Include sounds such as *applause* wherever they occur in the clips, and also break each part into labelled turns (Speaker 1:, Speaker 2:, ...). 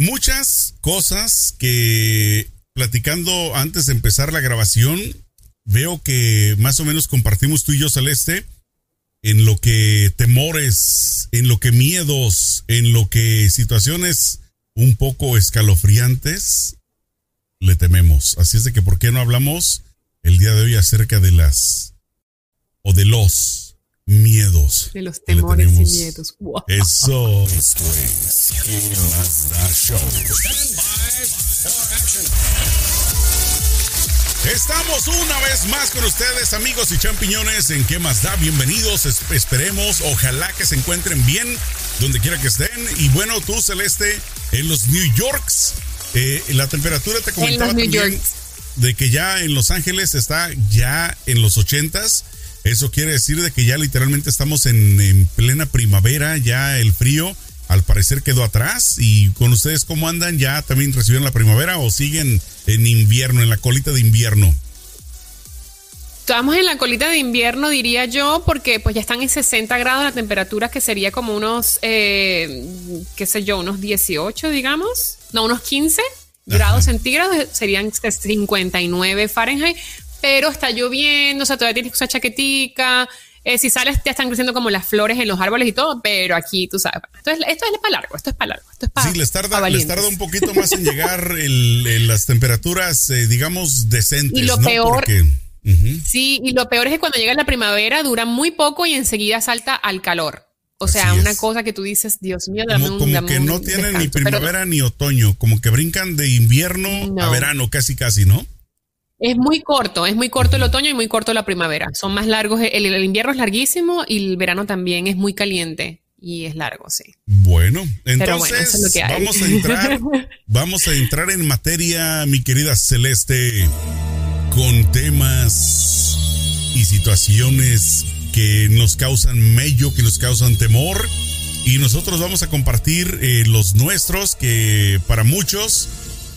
Speaker 1: muchas cosas que platicando antes de empezar la grabación, veo que más o menos compartimos tú y yo, Celeste, en lo que temores, en lo que miedos, en lo que situaciones un poco escalofriantes le tememos. Así es de que, ¿por qué no hablamos el día de hoy acerca de las o de los miedos?
Speaker 2: De los temores y miedos.
Speaker 1: Eso.
Speaker 3: Esto es Show.
Speaker 1: Estamos una vez más con ustedes, amigos y champiñones, en ¿Qué más da? Bienvenidos, esperemos, ojalá que se encuentren bien donde quiera que estén. Y bueno, tú, Celeste, en los New Yorks, eh, la temperatura te comentaba también de que ya en Los Ángeles está ya en los ochentas. Eso quiere decir de que ya literalmente estamos en, en plena primavera, ya el frío al parecer quedó atrás. ¿Y con ustedes cómo andan? ¿Ya también recibieron la primavera o siguen en invierno, en la colita de invierno?
Speaker 2: Estamos en la colita de invierno, diría yo, porque pues ya están en 60 grados la temperatura, que sería como unos, eh, qué sé yo, unos 18, digamos, no, unos 15 grados centígrados, serían 59 Fahrenheit, pero está lloviendo, o sea, todavía tienes que usar chaquetica, eh, si sales, ya están creciendo como las flores en los árboles y todo, pero aquí tú sabes, esto es, esto es para largo, esto es para largo, esto es para.
Speaker 1: Sí, les tarda, les tarda un poquito más en llegar *laughs* las temperaturas, eh, digamos, decentes.
Speaker 2: Y lo peor. Sí, y lo peor es que cuando llega la primavera dura muy poco y enseguida salta al calor. O sea, una cosa que tú dices, Dios mío,
Speaker 1: dame como, un, como que no tienen ni primavera ni otoño, como que brincan de invierno a verano, casi, casi, ¿no?
Speaker 2: Es muy corto, es muy corto el otoño y muy corto la primavera. Son más largos, el, invierno es larguísimo y el verano también es muy caliente y es largo, sí.
Speaker 1: Bueno, entonces vamos a entrar, *laughs* vamos a entrar en materia, mi querida Celeste, con temas y situaciones que nos causan mello, que nos causan temor. Y nosotros vamos a compartir eh, los nuestros, que para muchos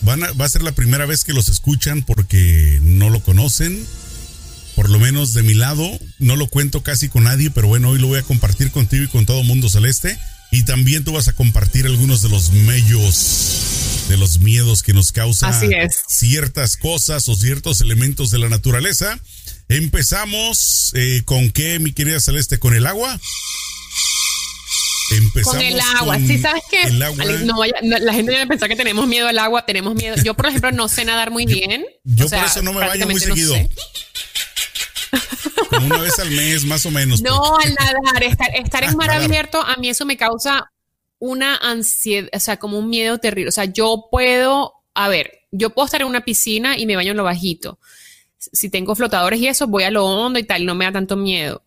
Speaker 1: va a ser la primera vez que los escuchan porque no lo conocen. Por lo menos de mi lado, no lo cuento casi con nadie, pero bueno, hoy lo voy a compartir contigo y con todo mundo celeste. Y también tú vas a compartir algunos de los mellos, de los miedos que nos causan ciertas cosas o ciertos elementos de la naturaleza. Empezamos eh, con qué, mi querida Celeste, con el agua.
Speaker 2: Empezamos con el agua. sí, ¿sabes qué? No, la gente debe pensar que tenemos miedo al agua, tenemos miedo. Yo, por ejemplo, no sé nadar muy bien.
Speaker 1: Yo por eso no me baño muy seguido. Como una vez al mes, más o menos.
Speaker 2: No, pues. al nadar, estar, en mar abierto, a mí eso me causa una ansiedad, o sea, como un miedo terrible. O sea, yo puedo, a ver, yo puedo estar en una piscina y me baño en lo bajito. Si tengo flotadores y eso, voy a lo hondo y tal, no me da tanto miedo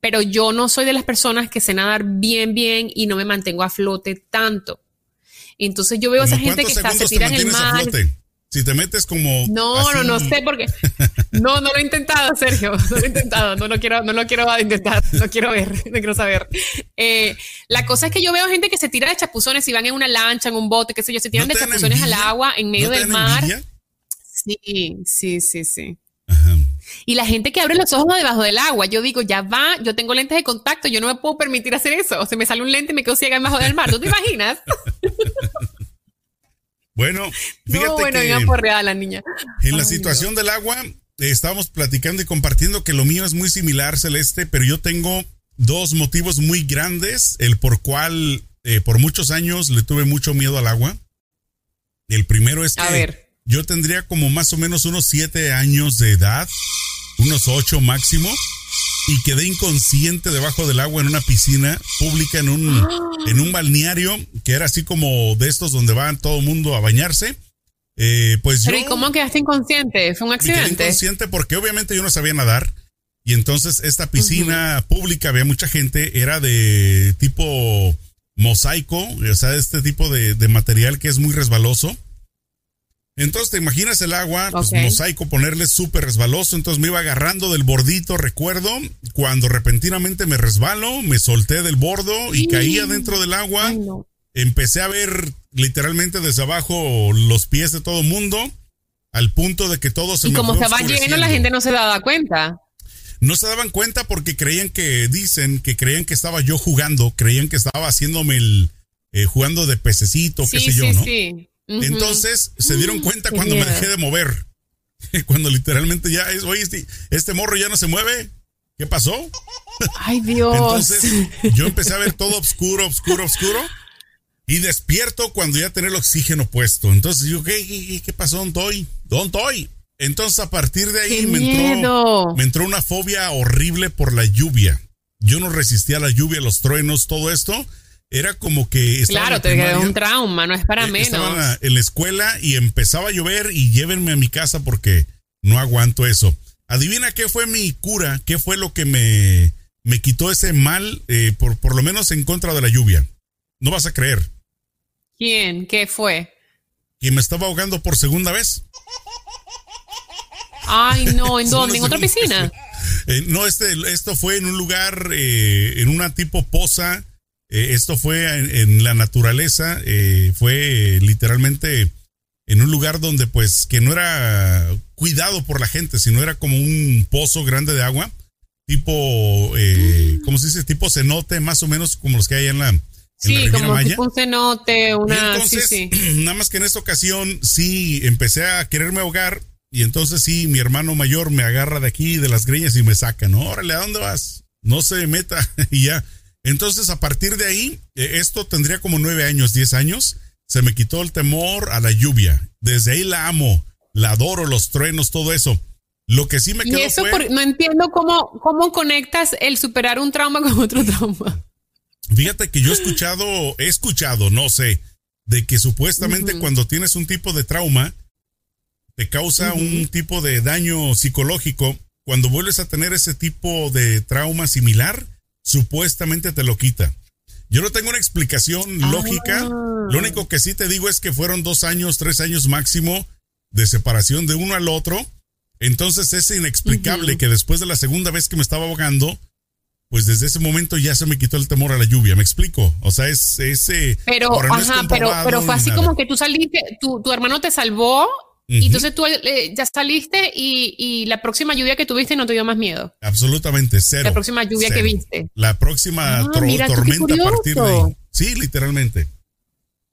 Speaker 2: pero yo no soy de las personas que sé nadar bien, bien y no me mantengo a flote tanto. Entonces yo veo a esa gente que está, se tira en el mar.
Speaker 1: Si te metes como.
Speaker 2: No, no, no sé por qué. No, no lo he intentado, Sergio. No lo he intentado. No lo quiero, no lo quiero intentar. No quiero ver. No quiero saber. Eh, la cosa es que yo veo gente que se tira de chapuzones y van en una lancha, en un bote, qué sé yo, se tiran de chapuzones al agua en medio del mar. Sí, sí, sí, sí. Y la gente que abre los ojos debajo del agua, yo digo, ya va, yo tengo lentes de contacto, yo no me puedo permitir hacer eso. O se me sale un lente y me quedo ciega debajo del mar. ¿Tú te imaginas? *laughs*
Speaker 1: bueno, fíjate
Speaker 2: no, bueno,
Speaker 1: que
Speaker 2: por real la niña.
Speaker 1: En la situación del agua, eh, estábamos platicando y compartiendo que lo mío es muy similar, Celeste, pero yo tengo dos motivos muy grandes, el por cual eh, por muchos años le tuve mucho miedo al agua. El primero es que... A ver yo tendría como más o menos unos siete años de edad, unos ocho máximo, y quedé inconsciente debajo del agua en una piscina pública en un, en un balneario que era así como de estos donde van todo el mundo a bañarse. Eh, pues
Speaker 2: Pero ¿y cómo quedaste inconsciente? ¿Fue un accidente?
Speaker 1: Quedé inconsciente porque obviamente yo no sabía nadar. Y entonces esta piscina pública, había mucha gente, era de tipo mosaico, o sea, este tipo de, de material que es muy resbaloso. Entonces te imaginas el agua, pues mosaico, ponerle súper resbaloso. Entonces me iba agarrando del bordito, recuerdo, cuando repentinamente me resbalo, me solté del bordo y caía dentro del agua. Empecé a ver literalmente desde abajo los pies de todo mundo, al punto de que todo se
Speaker 2: y como se va lleno, la gente no se daba cuenta.
Speaker 1: No se daban cuenta porque creían que, dicen que creían que estaba yo jugando, creían que estaba haciéndome el, eh, jugando de pececito, qué sé yo, ¿no? Entonces se dieron cuenta cuando me dejé de mover. *laughs* Cuando literalmente ya es, oye, este, este morro ya no se mueve. ¿Qué pasó? *laughs*
Speaker 2: Ay, Dios.
Speaker 1: Entonces yo empecé a ver todo oscuro, oscuro, oscuro. Y despierto cuando ya tenía el oxígeno puesto. Entonces yo, ¿qué, qué, pasó, Don Toy? Don Toy. Entonces a partir de ahí me entró, me entró una fobia horrible por la lluvia. Yo no resistía a la lluvia, los truenos, todo esto era como que...
Speaker 2: Claro, te quedó un trauma, no es para eh, menos.
Speaker 1: Estaba en la escuela y empezaba a llover y llévenme a mi casa porque no aguanto eso. Adivina qué fue mi cura, qué fue lo que me, me quitó ese mal, eh, por, por lo menos en contra de la lluvia. No vas a creer.
Speaker 2: ¿Quién? ¿Qué fue?
Speaker 1: Que me estaba ahogando por segunda vez.
Speaker 2: Ay, no, ¿en *laughs* dónde? ¿En otra piscina?
Speaker 1: Eh, no, este, esto fue en un lugar, en una tipo poza eh, esto fue en, la naturaleza, eh, fue literalmente en un lugar donde pues que no era cuidado por la gente, sino era como un pozo grande de agua, tipo, eh, mm. ¿cómo se dice? Tipo cenote, más o menos como los que hay en la...
Speaker 2: sí, como tipo un cenote, una...
Speaker 1: Entonces, *clears throat* nada más que en esta ocasión sí empecé a quererme ahogar y entonces sí, mi hermano mayor me agarra de aquí, de las greñas y me saca, ¿no? Órale, ¿a dónde vas? No se meta *laughs* y ya entonces, a partir de ahí, eh, esto tendría como nueve años, diez años, se me quitó el temor a la lluvia. Desde ahí la amo, la adoro, los truenos, todo eso. Lo que sí me quedó
Speaker 2: y eso no entiendo cómo, cómo conectas el superar un trauma con otro trauma.
Speaker 1: Fíjate que yo he escuchado, he escuchado, no sé, de que supuestamente cuando tienes un tipo de trauma, te causa un tipo de daño psicológico. Cuando vuelves a tener ese tipo de trauma similar, supuestamente te lo quita. Yo no tengo una explicación ah. lógica. Lo único que sí te digo es que fueron dos años, tres años máximo de separación de uno al otro. Entonces es inexplicable que después de la segunda vez que me estaba ahogando, pues desde ese momento ya se me quitó el temor a la lluvia. ¿Me explico? O sea, es ese.
Speaker 2: Pero, ajá, pero, pero fue así como que tú saliste, tu, tu hermano te salvó y entonces tú eh, ya saliste y, la próxima lluvia que tuviste no te dio más miedo.
Speaker 1: Absolutamente, cero.
Speaker 2: La próxima lluvia que viste.
Speaker 1: La próxima ah, tormenta a partir de ahí. Sí, literalmente.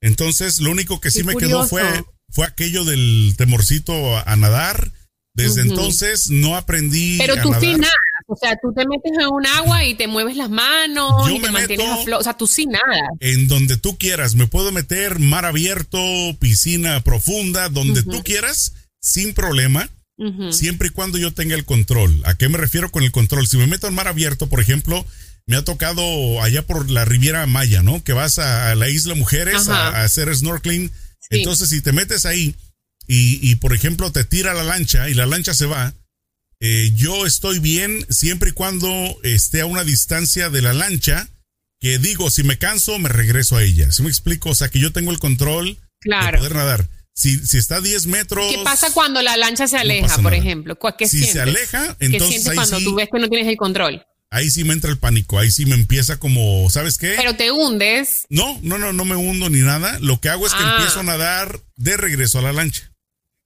Speaker 1: Entonces, lo único que sí me quedó fue, fue aquello del temorcito a, nadar. Desde entonces no aprendí.
Speaker 2: Pero tú sí nada. O sea, tú te metes en un agua y te mueves las manos y te mantienes a O sea, tú sin nada.
Speaker 1: En donde tú quieras. Me puedo meter mar abierto, piscina profunda, donde tú quieras, sin problema. Siempre y cuando yo tenga el control. ¿A qué me refiero con el control? Si me meto en mar abierto, por ejemplo, me ha tocado allá por la Riviera Maya, ¿no? Que vas a, la isla Mujeres a, hacer snorkeling. Entonces, si te metes ahí y, y, por ejemplo, te tira la lancha y la lancha se va, eh, yo estoy bien siempre y cuando esté a una distancia de la lancha, que digo, si me canso, me regreso a ella. ¿Sí me explico? O sea, que yo tengo el control de poder nadar. Si, si está a 10 metros.
Speaker 2: ¿Qué pasa cuando la lancha se aleja, por ejemplo? ¿Qué
Speaker 1: si se aleja, entonces. ¿Qué sientes
Speaker 2: cuando tú ves que no tienes el control?
Speaker 1: Ahí sí me entra el pánico, ahí sí me empieza como, ¿sabes qué?
Speaker 2: Pero te hundes.
Speaker 1: No, no, no, no me hundo ni nada. Lo que hago es que ah. empiezo a nadar de regreso a la lancha.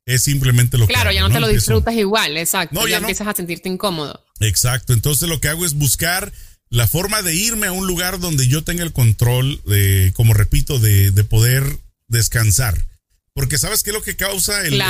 Speaker 1: Es simplemente lo
Speaker 2: que. Claro, ya no, te lo disfrutas igual, exacto. ya, empiezas a sentirte incómodo.
Speaker 1: Exacto. Entonces lo que hago es buscar la forma de irme a un lugar donde yo tenga el control de, como repito, de, poder descansar. Porque sabes qué es lo que causa el,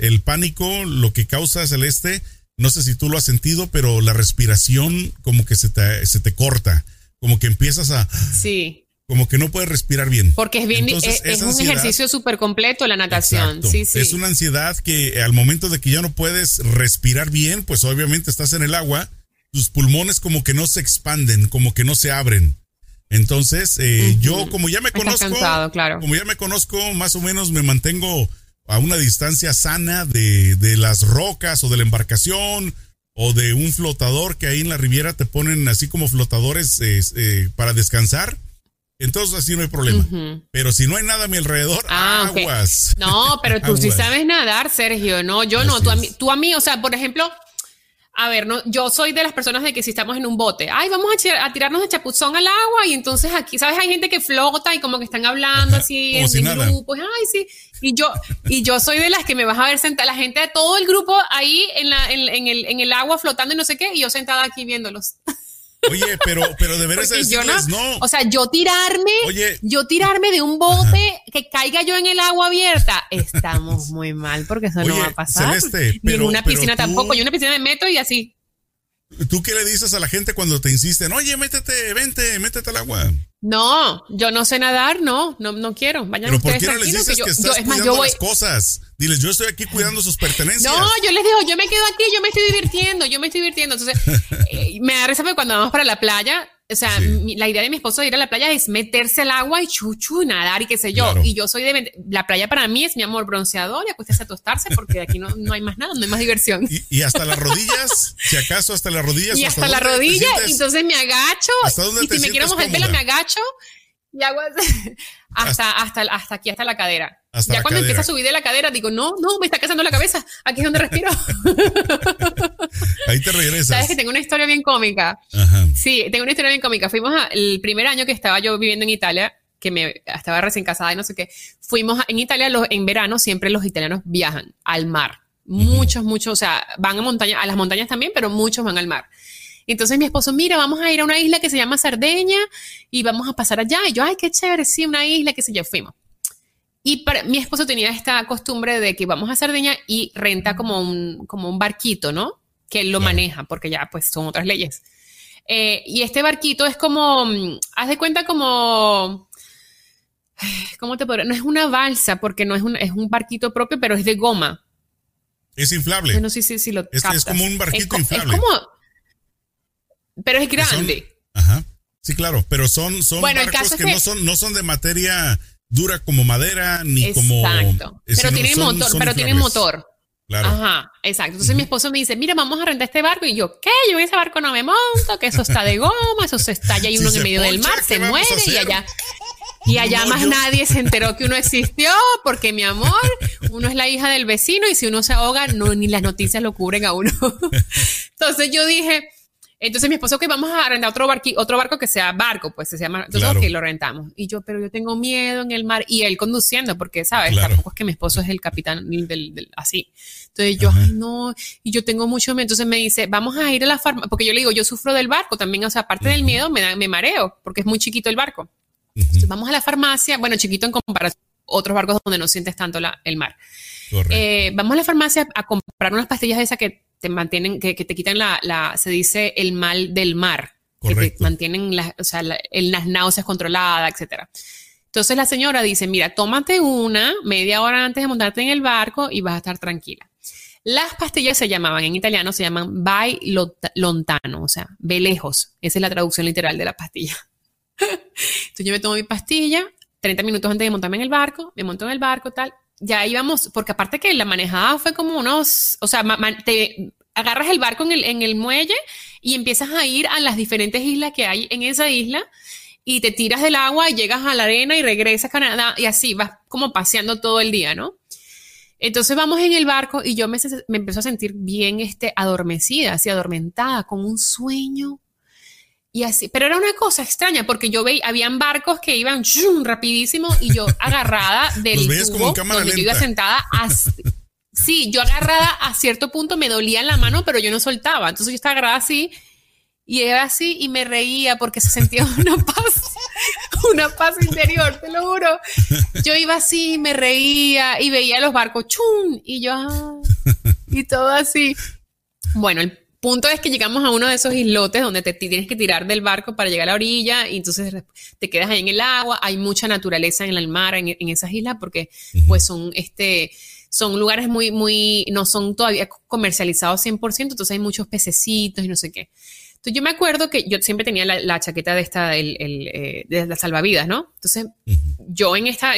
Speaker 1: el, pánico, lo que causa Celeste, no sé si tú lo has sentido, pero la respiración como que se te, se te corta, como que empiezas a...
Speaker 2: Sí
Speaker 1: como que no puedes respirar bien.
Speaker 2: Porque es bien, eh, es, un ejercicio súper completo la natación. Sí, sí.
Speaker 1: Es una ansiedad que al momento de que ya no puedes respirar bien, pues obviamente estás en el agua, tus pulmones como que no se expanden, como que no se abren. Entonces, eh, yo como ya me conozco,
Speaker 2: claro.
Speaker 1: como ya me conozco, más o menos me mantengo a una distancia sana de, de las rocas o de la embarcación o de un flotador que ahí en la riviera te ponen así como flotadores eh, para descansar entonces así no hay problema. Pero si no hay nada a mi alrededor, ah, aguas.
Speaker 2: No, pero *laughs* tú sí sabes nadar, Sergio. No, yo no. Tú a, mí, tú a, mí, o sea, por ejemplo, a ver, no, yo soy de las personas de que si estamos en un bote, ay, vamos a, tirarnos de chapuzón al agua y entonces aquí, ¿sabes? Hay gente que flota y como que están hablando así en, grupos, ay, sí. Y yo, y yo soy de las que me vas a ver sentada, la gente de todo el grupo ahí en, la, en, el, en el agua flotando y no sé qué, y yo sentada aquí viéndolos. *laughs*
Speaker 1: Oye, pero, pero de veras
Speaker 2: yo no, O sea, yo tirarme, Oye, yo tirarme de un bote que caiga yo en el agua abierta, estamos *laughs* muy mal porque eso no va a pasar. Celeste, Ni en una piscina tampoco. Yo en una piscina me meto y así.
Speaker 1: ¿Tú qué le dices a la gente cuando te insisten? Oye, métete, vente, métete al agua.
Speaker 2: No, yo no sé nadar, no, no, no quiero. Vayan Pero ¿por qué no les dices
Speaker 1: que, estás cuidando las cosas? Diles, yo estoy aquí cuidando sus pertenencias.
Speaker 2: No, yo les digo, yo me quedo aquí, yo me estoy divirtiendo, yo me estoy divirtiendo. Entonces, *laughs* eh, me da risa cuando vamos para la playa, o sea, la idea de mi esposo de ir a la playa es meterse al agua y chuchu, nadar y qué sé yo. Y yo soy de... La playa para mí es mi amor bronceador y acuéstese a tostarse porque aquí no, no hay más nada, no hay más diversión.
Speaker 1: Y, hasta las rodillas, si acaso hasta las rodillas.
Speaker 2: Y hasta, la rodilla, entonces me agacho. y si me quiero mojar el pelo, me agacho y hago *laughs* hasta, hasta, hasta aquí, hasta la cadera. ya cuando empieza a subir de la cadera, digo, no, no, me está cazando la cabeza. Aquí es donde respiro. *laughs*
Speaker 1: Ahí te regresas.
Speaker 2: Sabes que tengo una historia bien cómica. Sí, tengo una historia bien cómica. Fuimos el primer año que estaba yo viviendo en Italia, que me estaba recién casada y no sé qué. Fuimos en Italia los, en verano, siempre los italianos viajan al mar. Muchos, muchos, o sea, van a montaña, a las montañas también, pero muchos van al mar. Entonces mi esposo, mira, vamos a ir a una isla que se llama Sardeña y vamos a pasar allá. Y yo, ay, qué chévere, sí, una isla, que se yo, fuimos. Y para, mi esposo tenía esta costumbre de que vamos a Sardeña y renta como un, como un barquito, ¿no? Que él lo maneja, porque ya pues son otras leyes. Eh, y este barquito es como, mm, haz de cuenta como, ¿cómo te puedo No es una balsa, porque no es un, es un barquito propio, pero es de goma.
Speaker 1: Es inflable.
Speaker 2: No sé si, lo
Speaker 1: es, es, como un barquito inflable.
Speaker 2: Es como, pero es grande.
Speaker 1: ajá. Sí, claro, pero son, son barcos que, no son, no son de materia dura como madera ni como.
Speaker 2: Exacto. Pero tienen motor, pero tienen motor. Claro. Ajá, exacto. Entonces mi esposo me dice, mira, vamos a rentar este barco. Y yo, ¿qué? Yo en ese barco no me monto, que eso está de goma, eso se estalla y uno en medio del mar, se muere y allá. *laughs* Y allá más nadie se enteró que uno existió, porque mi amor, uno es la hija del vecino y si uno se ahoga, no, ni las noticias lo cubren a uno. *laughs* Entonces yo dije, entonces mi esposo, que vamos a arrendar otro, barco, otro barco que sea barco, pues se llama, entonces ok, lo rentamos. Y yo, pero yo tengo miedo en el mar y él conduciendo, porque, ¿sabes? Tampoco es que mi esposo es el capitán del, así. Entonces yo, ay, no, y yo tengo mucho miedo. Entonces me dice, vamos a ir a la farmacia, porque yo le digo, yo sufro del barco también, o sea, aparte del miedo, me, da, me mareo, porque es muy chiquito el barco. Entonces vamos a la farmacia, bueno, chiquito en comparación a otros barcos donde no sientes tanto la, el mar. Eh, vamos a la farmacia a comprar unas pastillas de esas que te mantienen, que, te quitan la, se dice el mal del mar, que te mantienen las, o sea, las náuseas controladas, etcétera. Entonces la señora dice, mira, tómate una media hora antes de montarte en el barco y vas a estar tranquila. Las pastillas se llamaban, en italiano se llaman by lontano, o sea, ve lejos. Esa es la traducción literal de la pastilla. *laughs* Entonces yo me tomo mi pastilla, 30 minutos antes de montarme en el barco, me monto en el barco, tal, ya íbamos, porque aparte que la manejada fue como unos, o sea, te agarras el barco en el, muelle y empiezas a ir a las diferentes islas que hay en esa isla y te tiras del agua y llegas a la arena y regresas a Canadá y así vas como paseando todo el día, ¿no? Entonces vamos en el barco y yo me, me empezó a sentir bien este, adormecida, así adormentada, con un sueño y así, pero era una cosa extraña porque yo veía, habían barcos que iban rapidísimo y yo *laughs* agarrada del tubo donde yo iba sentada sí, yo agarrada a cierto punto me dolía la mano, pero yo no soltaba. Entonces yo estaba agarrada así y era así y me reía porque se sentía *laughs* una paz, una paz interior, te lo juro. Yo iba así, me reía y veía los barcos, chum, y yo, ah", y todo así. Bueno, el punto es que llegamos a uno de esos islotes donde te tienes que tirar del barco para llegar a la orilla y entonces te quedas ahí en el agua. Hay mucha naturaleza en el mar, en, esas islas, porque pues son este son lugares muy, muy, no son todavía comercializados 100%, entonces hay muchos pececitos y no sé qué. Entonces yo me acuerdo que yo siempre tenía la, chaqueta de esta, el, eh, de la salvavidas, ¿no? Entonces yo en esta,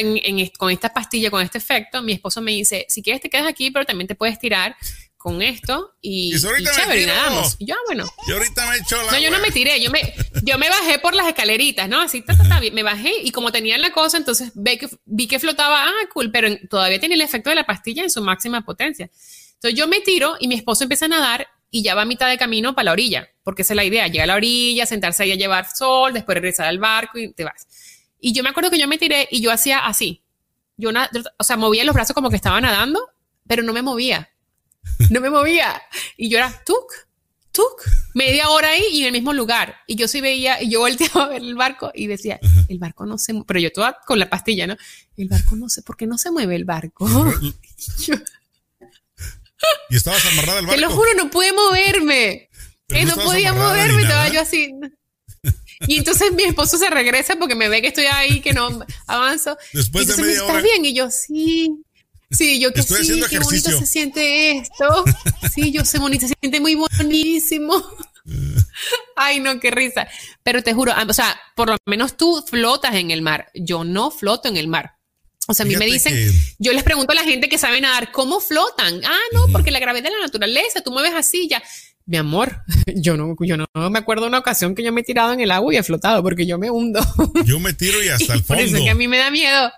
Speaker 2: con esta pastilla, con este efecto, mi esposo me dice, si quieres te quedas aquí, pero también te puedes tirar con esto y, y, chévere, y nadamos. Y yo, ah, bueno.
Speaker 1: Yo ahorita me he hecho la
Speaker 2: No, yo no me tiré, yo me, yo me bajé por las escaleritas, ¿no? Así, me bajé y como tenía la cosa, entonces vi que, vi que flotaba, ah, cool, pero todavía tenía el efecto de la pastilla en su máxima potencia. Entonces yo me tiro y mi esposo empieza a nadar y ya va a mitad de camino para la orilla, porque esa es la idea, llegar a la orilla, sentarse ahí a llevar sol, después regresar al barco y te vas. Y yo me acuerdo que yo me tiré y yo hacía así. Yo, o sea, movía los brazos como que estaba nadando, pero no me movía *laughs* no me movía. Y yo era, tuk, tuk, media hora ahí y en el mismo lugar. Y yo sí veía, y yo volteaba a ver el barco y decía, el barco no se mueve, pero yo toda con la pastilla, ¿no? El barco no sé, ¿por qué no se mueve el barco? *laughs*
Speaker 1: y estabas amarrada al barco.
Speaker 2: Te lo juro, no pude moverme. Que no, podía moverme, estaba yo así. Y entonces mi esposo se regresa porque me ve que estoy ahí, que no *laughs* avanzo.
Speaker 1: Después de media
Speaker 2: ¿Estás bien? Y yo, sí. Sí, yo que sí, qué bonito se siente esto. Sí, yo sé bonito, se siente muy buenísimo. *laughs* Ay, no, qué risa. Pero te juro, o sea, por lo menos tú flotas en el mar. Yo no floto en el mar. O sea, a mí me dicen, yo les pregunto a la gente que sabe nadar, ¿cómo flotan? Ah, no, porque la gravedad de la naturaleza, tú mueves así ya. Mi amor, *laughs* yo no, yo no me acuerdo una ocasión que yo me he tirado en el agua y he flotado porque yo me hundo.
Speaker 1: Yo me tiro y hasta *laughs* el fondo.
Speaker 2: Por eso que a mí me da miedo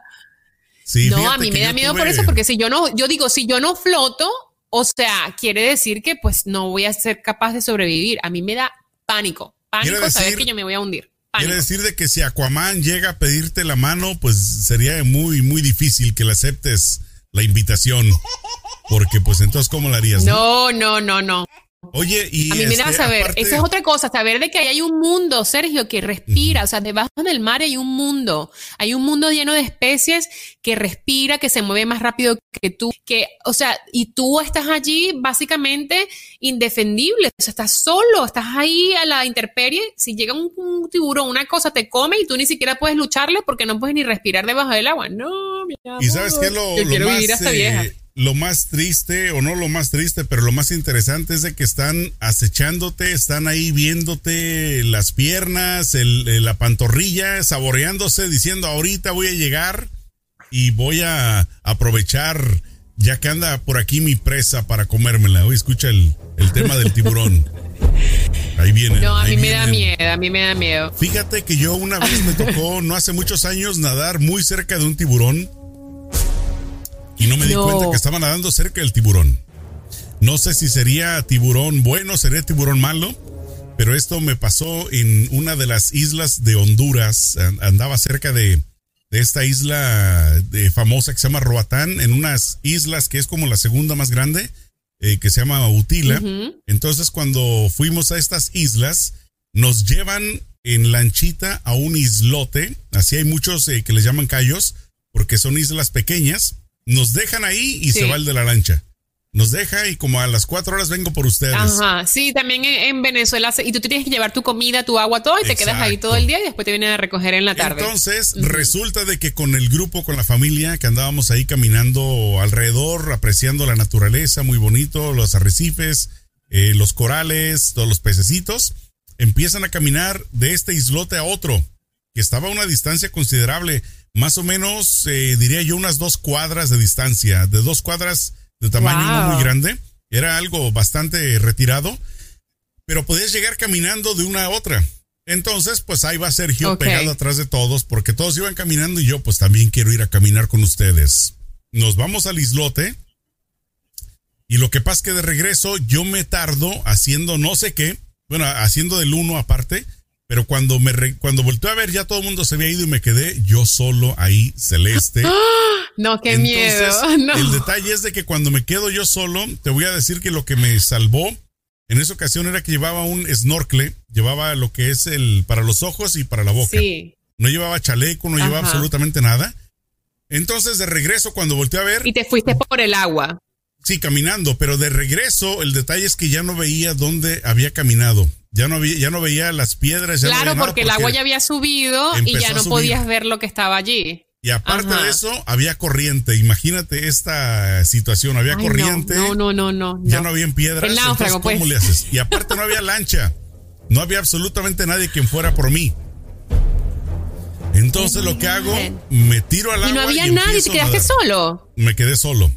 Speaker 2: no, a mí me da miedo por eso, porque si yo no, yo digo, si yo no floto, o sea, quiere decir que pues no voy a ser capaz de sobrevivir. A mí me da pánico, pánico saber que yo me voy a hundir.
Speaker 1: Quiere decir de que si Aquaman llega a pedirte la mano, pues sería muy, muy difícil que le aceptes la invitación. Porque pues entonces, ¿cómo la harías?
Speaker 2: No, no, no, no.
Speaker 1: Oye, y.
Speaker 2: A mí me da este, saber, esa es otra cosa, saber de que hay un mundo, Sergio, que respira, o sea, debajo del mar hay un mundo, hay un mundo lleno de especies que respira, que se mueve más rápido que tú, que, o sea, y tú estás allí básicamente indefendible, o sea, estás solo, estás ahí a la intemperie, si llega un, tiburón, una cosa te come y tú ni siquiera puedes lucharle porque no puedes ni respirar debajo del agua. No, mi
Speaker 1: Y sabes qué lo, lo más, eh, lo más triste, o no lo más triste, pero lo más interesante es de que están acechándote, están ahí viéndote las piernas, el, la pantorrilla, saboreándose, diciendo ahorita voy a llegar y voy a aprovechar, ya que anda por aquí mi presa para comérmela. Hoy escucha el, tema del tiburón. *laughs* Ahí viene.
Speaker 2: No, a mí me da miedo, a mí me da miedo.
Speaker 1: Fíjate que yo una vez me tocó, no hace muchos años, nadar muy cerca de un tiburón y no me di cuenta que estaba nadando cerca del tiburón. No sé si sería tiburón bueno, sería tiburón malo, pero esto me pasó en una de las islas de Honduras. Andaba cerca de, esta isla de, famosa que se llama Roatán, en unas islas que es como la segunda más grande, eh, que se llama Utila. Entonces, cuando fuimos a estas islas, nos llevan en lanchita a un islote. Así hay muchos eh, que les llaman callos, porque son islas pequeñas nos dejan ahí y se va el de la lancha. Nos deja y como a las cuatro horas vengo por ustedes.
Speaker 2: Ajá, sí, también en Venezuela. Y tú tienes que llevar tu comida, tu agua, todo y te quedas ahí todo el día y después te vienen a recoger en la tarde.
Speaker 1: Entonces, resulta de que con el grupo, con la familia, que andábamos ahí caminando alrededor, apreciando la naturaleza, muy bonito, los arrecifes, eh, los corales, todos los pececitos, empiezan a caminar de este islote a otro, que estaba a una distancia considerable más o menos, eh, diría yo, unas dos cuadras de distancia, de dos cuadras de tamaño muy grande. Era algo bastante retirado, pero podías llegar caminando de una a otra. Entonces, pues ahí va Sergio pegado atrás de todos, porque todos iban caminando y yo, pues también quiero ir a caminar con ustedes. Nos vamos al islote. Y lo que pasa es que de regreso yo me tardo haciendo no sé qué, bueno, haciendo del uno aparte, pero cuando me cuando volteé a ver, ya todo el mundo se había ido y me quedé yo solo ahí, celeste. *gasps*
Speaker 2: No, qué miedo. *laughs*
Speaker 1: El detalle es de que cuando me quedo yo solo, te voy a decir que lo que me salvó en esa ocasión era que llevaba un snorkel, llevaba lo que es el para los ojos y para la boca. Sí. No llevaba chaleco, no llevaba absolutamente nada. Entonces, de regreso, cuando volteé a ver.
Speaker 2: Y te fuiste por el agua.
Speaker 1: Sí, caminando, pero de regreso, el detalle es que ya no veía dónde había caminado. Ya no, había, ya no veía las piedras.
Speaker 2: claro, porque, el agua ya había subido y ya no podías ver lo que estaba allí.
Speaker 1: Y aparte de eso, había corriente. Imagínate esta situación. Había corriente.
Speaker 2: No, no, no, no,
Speaker 1: Ya no había piedras. El náufrago, ¿cómo pues. le haces? Y aparte no había lancha. No había absolutamente nadie quien fuera por mí. Entonces lo que hago, me tiro al agua.
Speaker 2: Y no había nadie, te quedaste solo.
Speaker 1: Me quedé solo.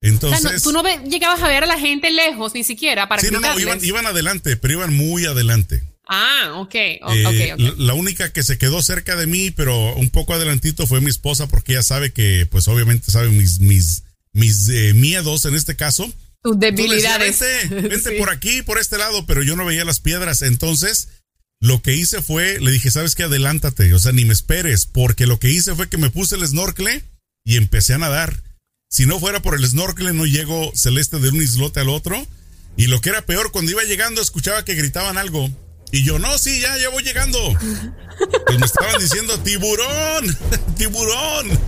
Speaker 1: Entonces,
Speaker 2: tú no llegabas a ver a la gente lejos ni siquiera para
Speaker 1: Sí, no, no, iban, adelante, pero iban muy adelante.
Speaker 2: Ah, ok,
Speaker 1: eh, okay, La única que se quedó cerca de mí, pero un poco adelantito fue mi esposa porque ella sabe que, pues obviamente sabe mis, mis, mis eh, miedos en este caso.
Speaker 2: Tus debilidades.
Speaker 1: vente, *laughs* por aquí, por este lado, pero yo no veía las piedras. Entonces, lo que hice fue, le dije, ¿sabes qué? Adelántate, o sea, ni me esperes, porque lo que hice fue que me puse el snorkel y empecé a nadar. Si no fuera por el snorkel, no llego celeste de un islote al otro. Y lo que era peor, cuando iba llegando escuchaba que gritaban algo. Y yo, no, sí, ya, ya voy llegando. Pues me estaban diciendo, tiburón, *laughs* tiburón.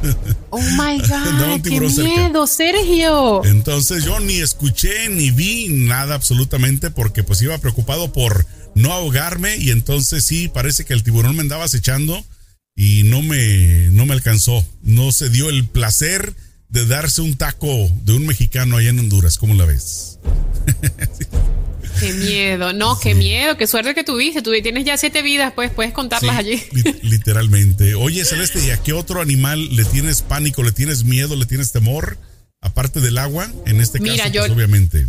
Speaker 2: Oh my *laughs* God, qué miedo, Sergio.
Speaker 1: Entonces yo ni escuché ni vi nada absolutamente porque pues iba preocupado por no ahogarme y entonces sí, parece que el tiburón me andaba acechando y no me, no me alcanzó. No se dio el placer de darse un taco de un mexicano allá en Honduras. ¿Cómo la ves?
Speaker 2: Qué miedo, no, qué miedo, qué suerte que tuviste. Tú tienes ya siete vidas, pues puedes contarlas allí.
Speaker 1: literalmente. Oye, Celeste, ¿y a qué otro animal le tienes pánico, le tienes miedo, le tienes temor? Aparte del agua, en este caso, pues, yo, obviamente.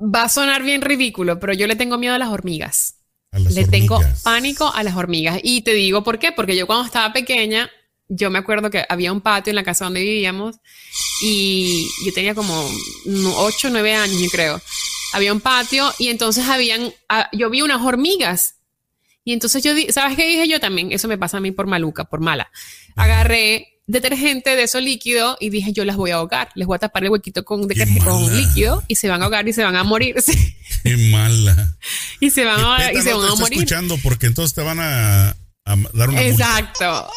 Speaker 2: Va a sonar bien ridículo, pero yo le tengo miedo a las hormigas. le tengo pánico a las hormigas. Y te digo por qué, porque yo cuando estaba pequeña, yo me acuerdo que había un patio en la casa donde vivíamos y yo tenía como 8 o 9 años, yo creo. Había un patio y entonces habían, ah, yo vi unas hormigas. Y entonces yo, ¿sabes qué dije yo también? Eso me pasa a mí por maluca, por mala. Agarré detergente de eso líquido y dije yo las voy a ahogar, les voy a tapar el huequito con, con líquido y se van a ahogar y se van a morir. *laughs*
Speaker 1: Qué mala.
Speaker 2: Y se van, a, y se van a morir.
Speaker 1: escuchando porque entonces te van a, dar una
Speaker 2: Exacto.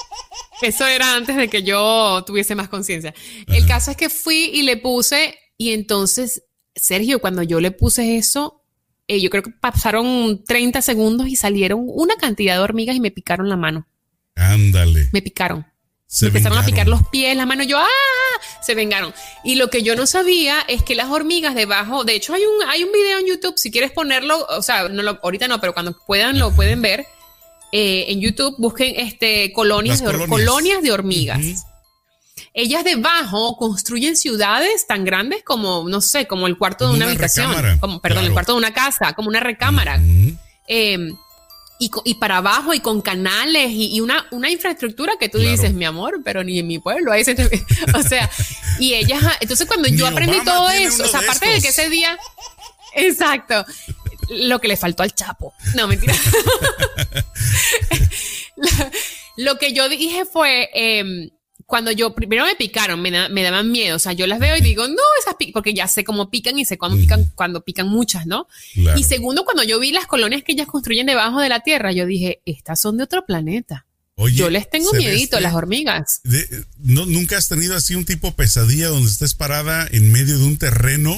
Speaker 2: Eso era antes de que yo tuviese más conciencia. El caso es que fui y le puse y entonces, Sergio, cuando yo le puse eso, eh, yo creo que pasaron 30 segundos y salieron una cantidad de hormigas y me picaron la mano.
Speaker 1: Ándale.
Speaker 2: Me picaron. me empezaron a picar los pies, la mano, yo, ¡ah! Se vengaron. Y lo que yo no sabía es que las hormigas debajo, de hecho hay un, hay un video en YouTube, si quieres ponerlo, o sea, no lo, ahorita no, pero cuando puedan lo pueden ver eh, en YouTube, busquen este, colonias, de, colonias. de hormigas. Ellas debajo construyen ciudades tan grandes como, no sé, como el cuarto de una, habitación, como, perdón, el cuarto de una casa, como una recámara. Em, y, para abajo y con canales y, una, una infraestructura que tú dices, mi amor, pero ni en mi pueblo hay *laughs* O sea, y ellas, entonces cuando yo aprendí todo eso, o sea, aparte de que ese día, exacto, lo que le faltó al Chapo. No, mentira. *laughs* lo que yo dije fue, em, cuando yo primero me picaron, me, daban miedo. O sea, yo las veo y digo, no, esas pican, porque ya sé cómo pican y sé cuándo pican, cuando pican muchas, ¿no? Y segundo, cuando yo vi las colonias que ellas construyen debajo de la tierra, yo dije, estas son de otro planeta. yo les tengo miedito, las hormigas.
Speaker 1: ¿no, ¿Nunca has tenido así un tipo pesadilla donde estés parada en medio de un terreno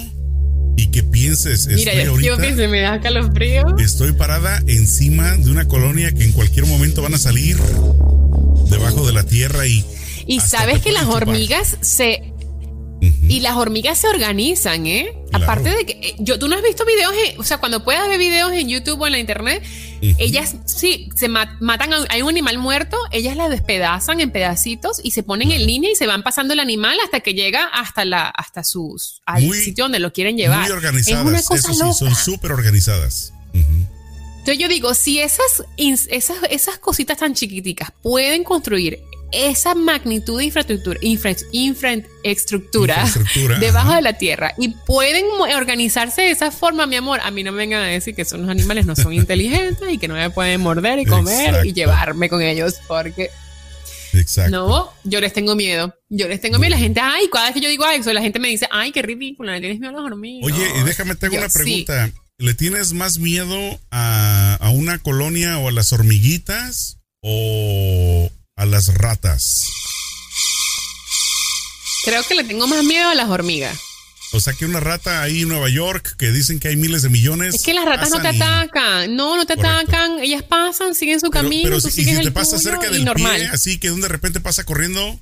Speaker 1: y que pienses.
Speaker 2: Mira, yo, pienso, me da calofrío.
Speaker 1: Estoy parada encima de una colonia que en cualquier momento van a salir debajo de la tierra y.
Speaker 2: Y sabes que las hormigas se y las hormigas se organizan, ¿eh? Aparte de que eh, yo, tú no has visto videos, o sea, cuando puedas ver videos en YouTube o en la internet, ellas sí se matan, hay un animal muerto, ellas la despedazan en pedacitos y se ponen en línea y se van pasando el animal hasta que llega hasta la hasta sus al sitio donde lo quieren llevar.
Speaker 1: Muy organizadas, es una cosa eso sí, son súper organizadas.
Speaker 2: Entonces yo digo, si esas, esas, esas cositas tan chiquiticas pueden construir esa magnitud de infraestructura, infraestructura, *laughs* debajo de la tierra y pueden organizarse de esa forma, mi amor. A mí no me vengan a decir que son los animales no son *laughs* inteligentes y que no me pueden morder y comer y llevarme con ellos porque Exacto. No, yo les tengo miedo. Yo les tengo miedo. La gente, ay, cada vez que yo digo eso, la gente me dice, ay, qué ridículo, le tienes miedo a los hormigas.
Speaker 1: Oye, déjame te hago una pregunta. ¿Le tienes más miedo a, a, una colonia o a las hormiguitas o, a las ratas?
Speaker 2: Creo que le tengo más miedo a las hormigas.
Speaker 1: O sea que una rata ahí en Nueva York que dicen que hay miles de millones.
Speaker 2: Es que las ratas no te atacan. No, no te atacan. Ellas pasan, siguen su camino. Pero, si, te pasa cerca del normal. pie,
Speaker 1: así que de repente pasa corriendo,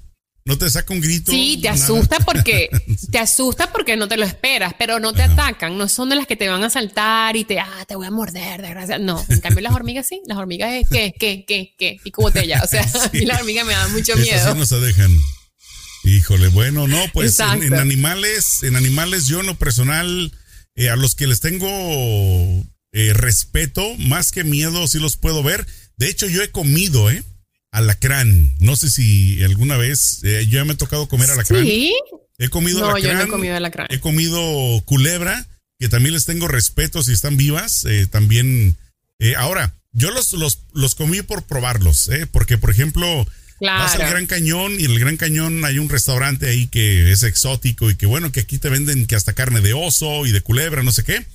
Speaker 1: no te saca un grito.
Speaker 2: Sí, te asusta porque *laughs* te asusta porque no te lo esperas, pero no te atacan, no son de las que te van a saltar y te ah, te voy a morder, desgracia. No, en cambio las hormigas sí, las hormigas es que qué, qué, qué y como botella, o sea, *laughs* a mí las hormigas me dan mucho miedo.
Speaker 1: Sí no se dejan. Híjole, bueno, no, pues en, animales, en animales yo en lo personal eh, a los que les tengo eh, respeto, más que miedo, sí los puedo ver. De hecho, yo he comido, ¿eh? Alacrán. No sé si alguna vez, eh, yo ya me he tocado comer alacrán.
Speaker 2: Sí.
Speaker 1: He comido
Speaker 2: no, Yo no he comido alacrán.
Speaker 1: He comido culebra, que también les tengo respeto si están vivas. Eh, también. Eh, ahora, yo los, los, los comí por probarlos, porque por ejemplo, Vas al Gran Cañón y en el Gran Cañón hay un restaurante ahí que es exótico y que bueno, que aquí te venden que hasta carne de oso y de culebra, no sé qué.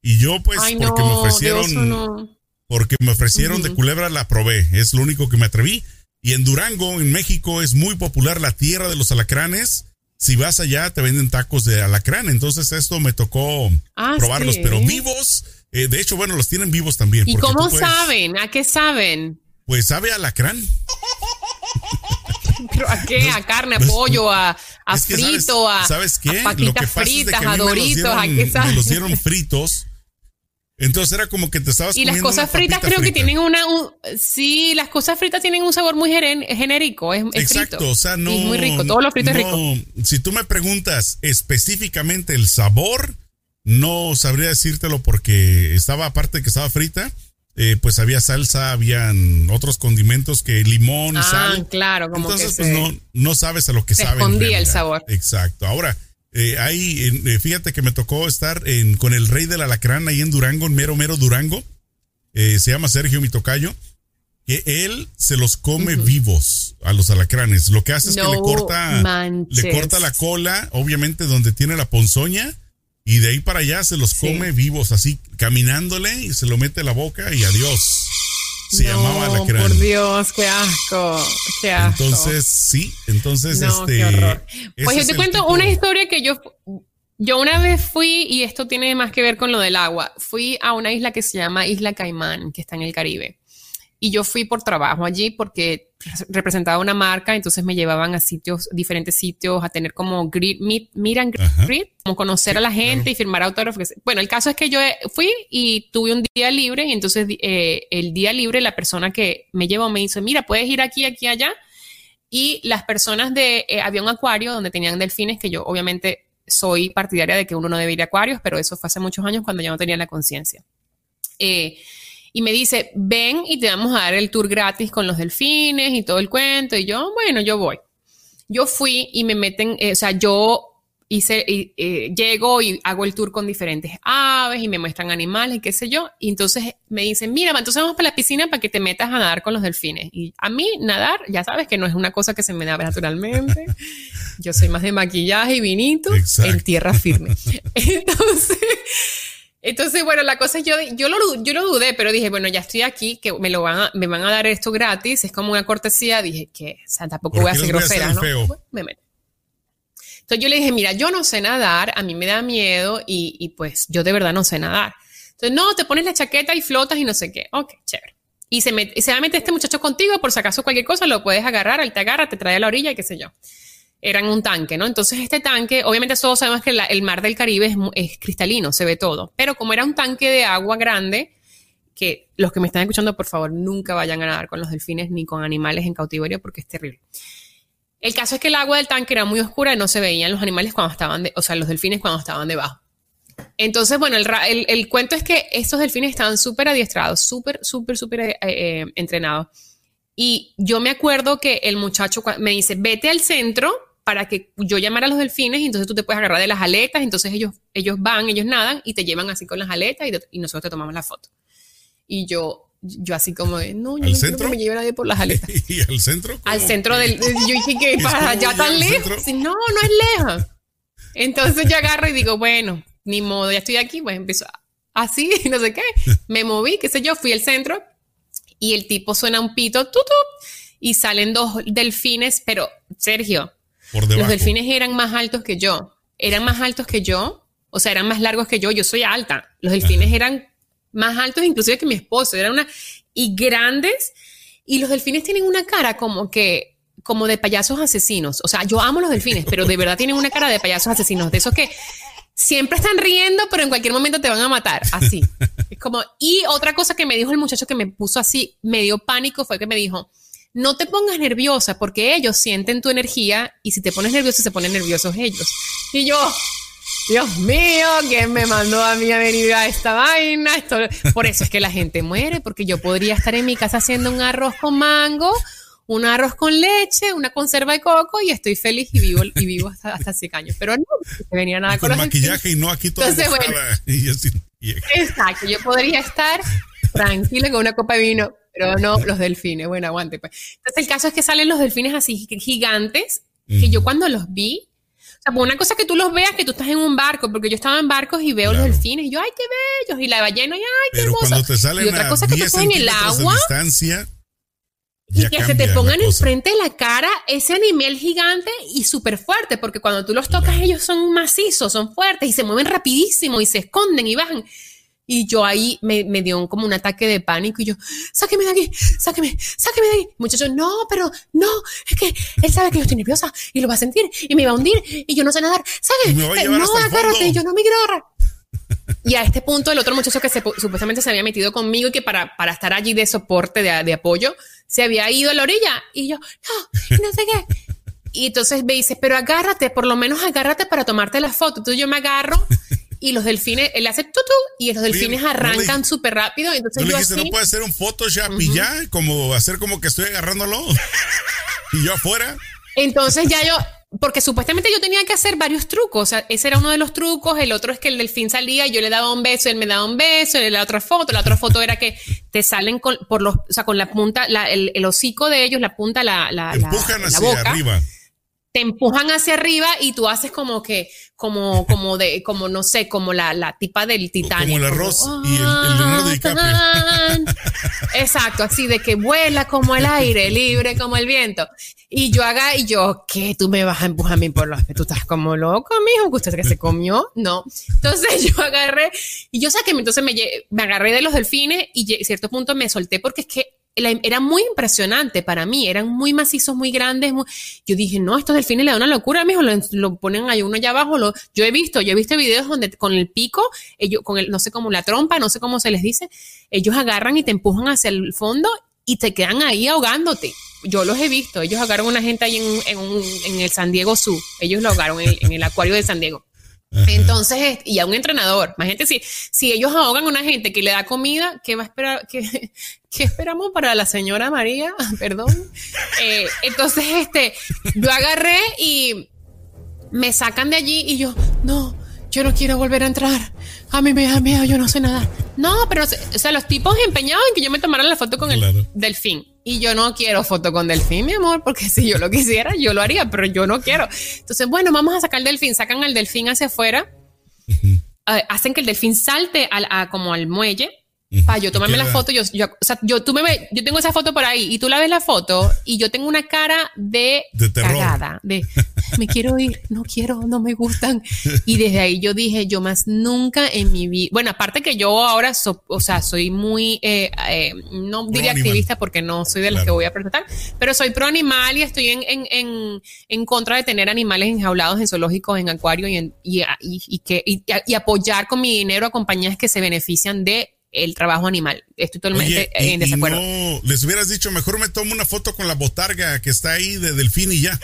Speaker 1: Y yo pues porque me ofrecieron porque me ofrecieron de culebra la probé, es lo único que me atreví. Y en Durango, en México, es muy popular la tierra de los alacranes. Si vas allá, te venden tacos de alacrán. Entonces, esto me tocó ah, probarlos, pero vivos. Eh, de hecho, bueno, los tienen vivos también.
Speaker 2: ¿Y cómo saben? ¿A qué saben?
Speaker 1: Pues sabe a alacrán. *laughs*
Speaker 2: ¿Pero a qué? ¿A carne, a pollo, a, frito, a,
Speaker 1: ¿sabes qué?
Speaker 2: a papitas fritas, a doritos? ¿A qué saben?
Speaker 1: Me los dieron fritos entonces era como que te estabas
Speaker 2: Y las cosas fritas creo que tienen una. sí, las cosas fritas tienen un sabor muy genérico. Es,
Speaker 1: Exacto, o sea, no.
Speaker 2: muy rico. Todo lo frito es rico.
Speaker 1: Si tú me preguntas específicamente el sabor, no sabría decírtelo porque estaba, aparte de que estaba frita, eh, pues había salsa, habían otros condimentos que limón, ah, sal.
Speaker 2: claro, como
Speaker 1: Entonces, pues no, no sabes a lo que sabe.
Speaker 2: Escondía el sabor.
Speaker 1: Exacto. Ahora eh, ahí, eh, fíjate que me tocó estar en, con el rey del alacrán ahí en Durango, en mero, mero Durango. Eh, se llama Sergio Mitocayo. Que él se los come vivos a los alacranes. Lo que hace es que le corta, le corta la cola, obviamente donde tiene la ponzoña, y de ahí para allá se los come vivos, así caminándole y se lo mete a la boca y adiós. Se llamaba Alacrán.
Speaker 2: Por Dios, qué asco, qué asco.
Speaker 1: Entonces, sí, entonces este. Qué
Speaker 2: horror. Pues yo te cuento una historia que yo. Yo una vez fui, y esto tiene más que ver con lo del agua, fui a una isla que se llama Isla Caimán, que está en el Caribe. Y yo fui por trabajo allí porque representaba una marca, entonces me llevaban a sitios, diferentes sitios, a tener como grid, meet, and greet, como conocer a la gente y firmar autógrafos. Bueno, el caso es que yo fui y tuve un día libre y entonces eh, el día libre la persona que me llevó me dice, mira, puedes ir aquí, aquí, allá. Y las personas de, eh, había un acuario donde tenían delfines que yo obviamente soy partidaria de que uno no debe ir a acuarios, pero eso fue hace muchos años cuando yo no tenía la conciencia. Eh, y me dice, ven y te vamos a dar el tour gratis con los delfines y todo el cuento. Y yo, bueno, yo voy. Yo fui y me meten, eh, o sea, yo hice, eh, llego y hago el tour con diferentes aves y me muestran animales y qué sé yo. Y entonces me dicen, mira, entonces vamos para la piscina para que te metas a nadar con los delfines. Y a mí nadar, ya sabes que no es una cosa que se me da naturalmente. *laughs* Yo soy más de maquillaje y vinito en tierra firme. *laughs* Entonces entonces, bueno, la cosa es yo, yo lo, yo lo dudé, pero dije, bueno, ya estoy aquí, que me lo van a, me van a dar esto gratis, es como una cortesía. Dije que, o sea, tampoco voy a ser grosera, ¿no? Entonces yo le dije, mira, yo no sé nadar, a mí me da miedo y, y pues yo de verdad no sé nadar. Entonces, no, te pones la chaqueta y flotas y no sé qué. Ok, chévere. Y se, me, y se va a meter este muchacho contigo, por si acaso cualquier cosa lo puedes agarrar, él te agarra, te trae a la orilla y qué sé yo eran un tanque, ¿no? Entonces este tanque, obviamente todos sabemos que el mar del Caribe es, cristalino, se ve todo, pero como era un tanque de agua grande, que los que me están escuchando, por favor, nunca vayan a nadar con los delfines ni con animales en cautiverio porque es terrible. El caso es que el agua del tanque era muy oscura y no se veían los animales cuando estaban, o sea, los delfines cuando estaban debajo. Entonces, bueno, el, cuento es que estos delfines estaban súper adiestrados, súper, súper, súper eh, eh, entrenados. Y yo me acuerdo que el muchacho me dice, vete al centro para que yo llamara a los delfines y entonces tú te puedes agarrar de las aletas, entonces ellos, ellos van, ellos nadan y te llevan así con las aletas y, nosotros te tomamos la foto. Y yo, yo así como de, no, yo no quiero que me lleve nadie por las aletas. *laughs*
Speaker 1: ¿Y al centro?
Speaker 2: Al centro del, yo dije que para allá tan lejos. No, no es lejos. Entonces yo agarro y digo, bueno, ni modo, ya estoy aquí, pues empiezo así, *laughs* no sé qué. Me moví, qué sé yo, fui al centro y el tipo suena un pito, tutu, y salen dos delfines, pero Sergio, los delfines eran más altos que yo. Eran más altos que yo. O sea, eran más largos que yo. Yo soy alta. Los delfines eran más altos inclusive que mi esposo. Eran una... Y grandes. Y los delfines tienen una cara como que... Como de payasos asesinos. O sea, yo amo los delfines, pero de verdad tienen una cara de payasos asesinos. De esos que siempre están riendo, pero en cualquier momento te van a matar. Así. Es como... Y otra cosa que me dijo el muchacho que me puso así, medio pánico, fue que me dijo no te pongas nerviosa porque ellos sienten tu energía y si te pones nervioso se ponen nerviosos ellos. Y yo, Dios mío, ¿quién me mandó a mí a venir a esta vaina? Esto... Por eso es que la gente muere, porque yo podría estar en mi casa haciendo un arroz con mango, un arroz con leche, una conserva de coco y estoy feliz y vivo, y vivo hasta, hasta años. Pero no, venía nada
Speaker 1: con, maquillaje y no aquí todo. Entonces,
Speaker 2: bueno, Exacto, yo podría estar tranquila con una copa de vino pero no los delfines. Bueno, aguante. Pues. Entonces el caso es que salen los delfines así gigantes, que yo cuando los vi, o sea, pues una cosa que tú los veas que tú estás en un barco, porque yo estaba en barcos y veo los delfines y yo, ay, qué bellos, y la ballena, y ay, qué
Speaker 1: Pero cuando te salen y otra cosa que tú estás en el agua. Distancia,
Speaker 2: y que se te pongan enfrente de la cara ese animal gigante y súper fuerte, porque cuando tú los tocas ellos son macizos, son fuertes y se mueven rapidísimo y se esconden y bajan. Y yo ahí me, me dio como un ataque de pánico y yo, sáqueme de aquí, sáqueme, sáqueme de aquí. Muchachos, no, pero no, es que él sabe que yo estoy nerviosa y lo va a sentir y me va a hundir y yo no sé nadar. ¿Sabes? No, agárrate, yo no me quiero agarrar. Y a este punto el otro muchacho que supuestamente se había metido conmigo y que para, para estar allí de soporte, de, de apoyo, se había ido a la orilla. Y yo, no, no sé qué. Y entonces me dice, pero agárrate, por lo menos agárrate para tomarte la foto. Entonces yo me agarro y los delfines, él hace tutú y los delfines arrancan súper rápido. Entonces yo
Speaker 1: así, no puede hacer un Photoshop y ya, como hacer como que estoy agarrándolo *laughs* y yo afuera.
Speaker 2: Entonces ya yo, porque supuestamente yo tenía que hacer varios trucos. O sea, ese era uno de los trucos. El otro es que el delfín salía y yo le daba un beso, él me daba un beso. Y la otra foto, la otra foto era que te salen con, por los, o sea, con la punta, el, hocico de ellos, la punta, la, la,
Speaker 1: Empujan hacia boca. arriba
Speaker 2: te empujan hacia arriba y tú haces como que, como, como de, como no sé, como la, la tipa del Titanic.
Speaker 1: Como el arroz y el, Leonardo DiCaprio.
Speaker 2: Exacto, así de que vuela como el aire, libre como el viento. Y yo haga, y yo, ¿qué? Tú me vas a empujar a mí por los tú estás como loco, mijo, que usted que se comió. No. Entonces yo agarré, y yo saqué, entonces me, me agarré de los delfines y a cierto punto me solté porque es que era muy impresionante para mí, eran muy macizos, muy grandes. yo dije, no, estos delfines le dan una locura, mijo, lo, lo ponen ahí uno allá abajo. Lo, yo he visto, yo he visto videos donde con el pico, ellos, con el, no sé cómo la trompa, no sé cómo se les dice, ellos agarran y te empujan hacia el fondo y te quedan ahí ahogándote. Yo los he visto, ellos agarraron a una gente ahí en, en, el San Diego Zoo, ellos lo ahogaron en el acuario de San Diego. Entonces, y a un entrenador, imagínate si, si ellos ahogan a una gente que le da comida, ¿qué va a esperar? ¿Qué, qué esperamos para la señora María? *laughs* Perdón. Eh, entonces, este, yo agarré y me sacan de allí y yo, no, yo no quiero volver a entrar. A mí me da miedo, yo no sé nada. No, pero, o sea, los tipos empeñados en que yo me tomara la foto con el delfín. Y yo no quiero foto con delfín, mi amor, porque si yo lo quisiera, yo lo haría, pero yo no quiero. Entonces, bueno, vamos a sacar el delfín. Sacan al delfín hacia afuera. Eh, hacen que el delfín salte al, a, como al muelle *laughs* para yo tomarme la foto, yo, yo, o sea, yo, tú me yo tengo esa foto por ahí y tú la ves la foto y yo tengo una cara de,
Speaker 1: de
Speaker 2: cagada, de me quiero ir, no quiero, no me gustan. Y desde ahí yo dije, yo más nunca en mi vida, bueno, aparte que yo ahora, o sea, soy muy, eh, eh, no diría activista porque no soy de las que voy a protestar, pero soy pro animal y estoy en, en, en, en contra de tener animales enjaulados en zoológicos, en acuarios y, en, y, y, y que, y apoyar con mi dinero a compañías que se benefician de el trabajo animal. Estoy totalmente en desacuerdo.
Speaker 1: no, les hubieras dicho, mejor me tomo una foto con la botarga que está ahí de delfín y ya.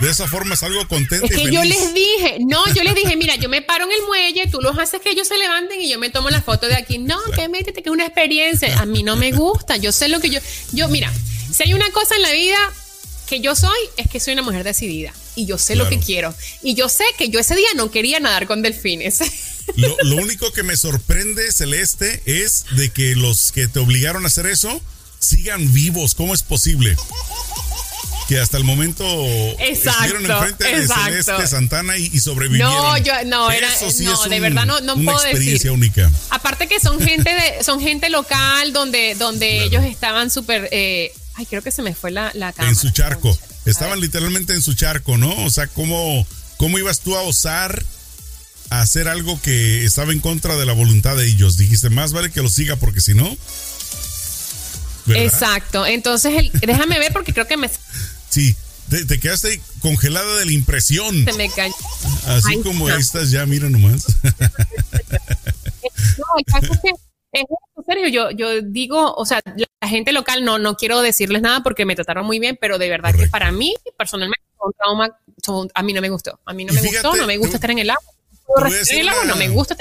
Speaker 1: De esa forma salgo contento.
Speaker 2: Es que yo les dije, no, yo les dije, mira, yo me paro en el muelle, tú los haces que ellos se levanten y yo me tomo la foto de aquí. No, que métete, que es una experiencia. A mí no me gusta. Yo sé lo que yo. Yo, mira, si hay una cosa en la vida que yo soy, es que soy una mujer decidida. Y yo sé lo que quiero. Y yo sé que yo ese día no quería nadar con delfines. *laughs*
Speaker 1: Lo, único que me sorprende, Celeste, es de que los que te obligaron a hacer eso sigan vivos. ¿Cómo es posible? que hasta el momento estuvieron enfrente de Celeste Santana y, sobrevivieron.
Speaker 2: No, yo no era no, de verdad no, no
Speaker 1: una
Speaker 2: puedo
Speaker 1: experiencia única.
Speaker 2: Aparte que son gente de son gente local donde donde ellos estaban súper eh, ay, creo que se me fue la la cámara.
Speaker 1: En su charco. Estaban literalmente en su charco, ¿no? O sea, cómo cómo ibas tú a osar hacer algo que estaba en contra de la voluntad de ellos. Dijiste, más vale que lo siga porque si no...
Speaker 2: Exacto. Entonces, déjame ver porque creo que me...
Speaker 1: Sí, te, quedaste congelada de la impresión.
Speaker 2: Se me cayó.
Speaker 1: Así como estas ya, mira nomás. *laughs*
Speaker 2: no, el caso es que es serio, yo, yo digo, o sea, la gente local no, no quiero decirles nada porque me trataron muy bien, pero de verdad que para mí, personalmente, un trauma, a mí no me gustó. A mí no me gustó, no me gusta estar en el agua no me gusta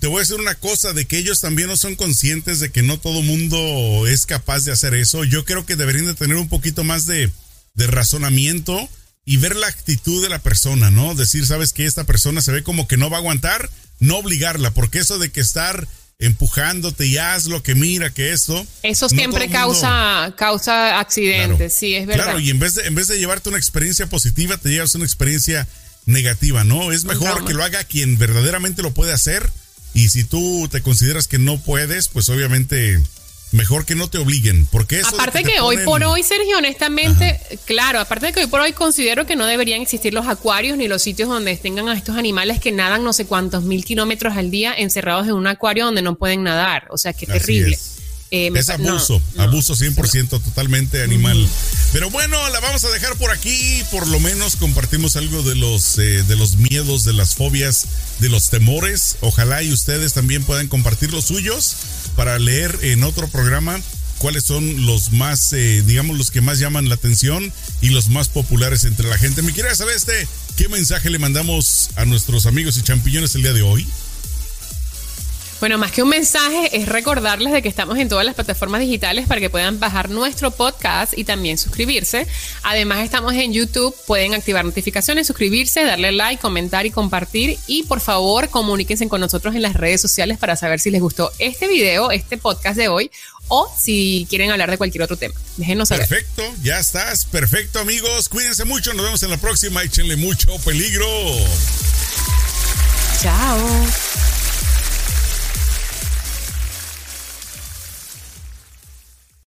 Speaker 1: Te voy a decir una cosa, de que ellos también no son conscientes de que no todo mundo es capaz de hacer eso. Yo creo que deberían de tener un poquito más de, de razonamiento y ver la actitud de la persona, ¿no? Decir, sabes que esta persona se ve como que no va a aguantar, no obligarla, porque eso de que estar empujándote y haz lo que mira que esto.
Speaker 2: Eso siempre causa, causa accidentes, sí, es verdad. Claro,
Speaker 1: y en vez, de, en vez de llevarte una experiencia positiva, te llevas una experiencia negativa, ¿no? Es mejor que lo haga quien verdaderamente lo puede hacer. Y si tú te consideras que no puedes, pues obviamente mejor que no te obliguen, porque eso
Speaker 2: Aparte que, hoy por hoy, Sergio, honestamente, claro, aparte de que hoy por hoy considero que no deberían existir los acuarios ni los sitios donde tengan a estos animales que nadan no sé cuántos mil kilómetros al día encerrados en un acuario donde no pueden nadar. O sea, qué terrible.
Speaker 1: Eh, es abuso, abuso 100% totalmente animal. Pero bueno, la vamos a dejar por aquí. Por lo menos compartimos algo de los, eh, de los miedos, de las fobias, de los temores. Ojalá y ustedes también puedan compartir los suyos para leer en otro programa cuáles son los más, eh, digamos, los que más llaman la atención y los más populares entre la gente. Mi querida Celeste, ¿qué mensaje le mandamos a nuestros amigos y champiñones el día de hoy?
Speaker 2: Bueno, más que un mensaje, es recordarles de que estamos en todas las plataformas digitales para que puedan bajar nuestro podcast y también suscribirse. Además, estamos en YouTube, pueden activar notificaciones, suscribirse, darle like, comentar y compartir. Y por favor, comuníquense con nosotros en las redes sociales para saber si les gustó este video, este podcast de hoy o si quieren hablar de cualquier otro tema. Déjenos saber.
Speaker 1: Perfecto, ya estás. Perfecto, amigos. Cuídense mucho. Nos vemos en la próxima. Échenle mucho peligro.
Speaker 2: Chao.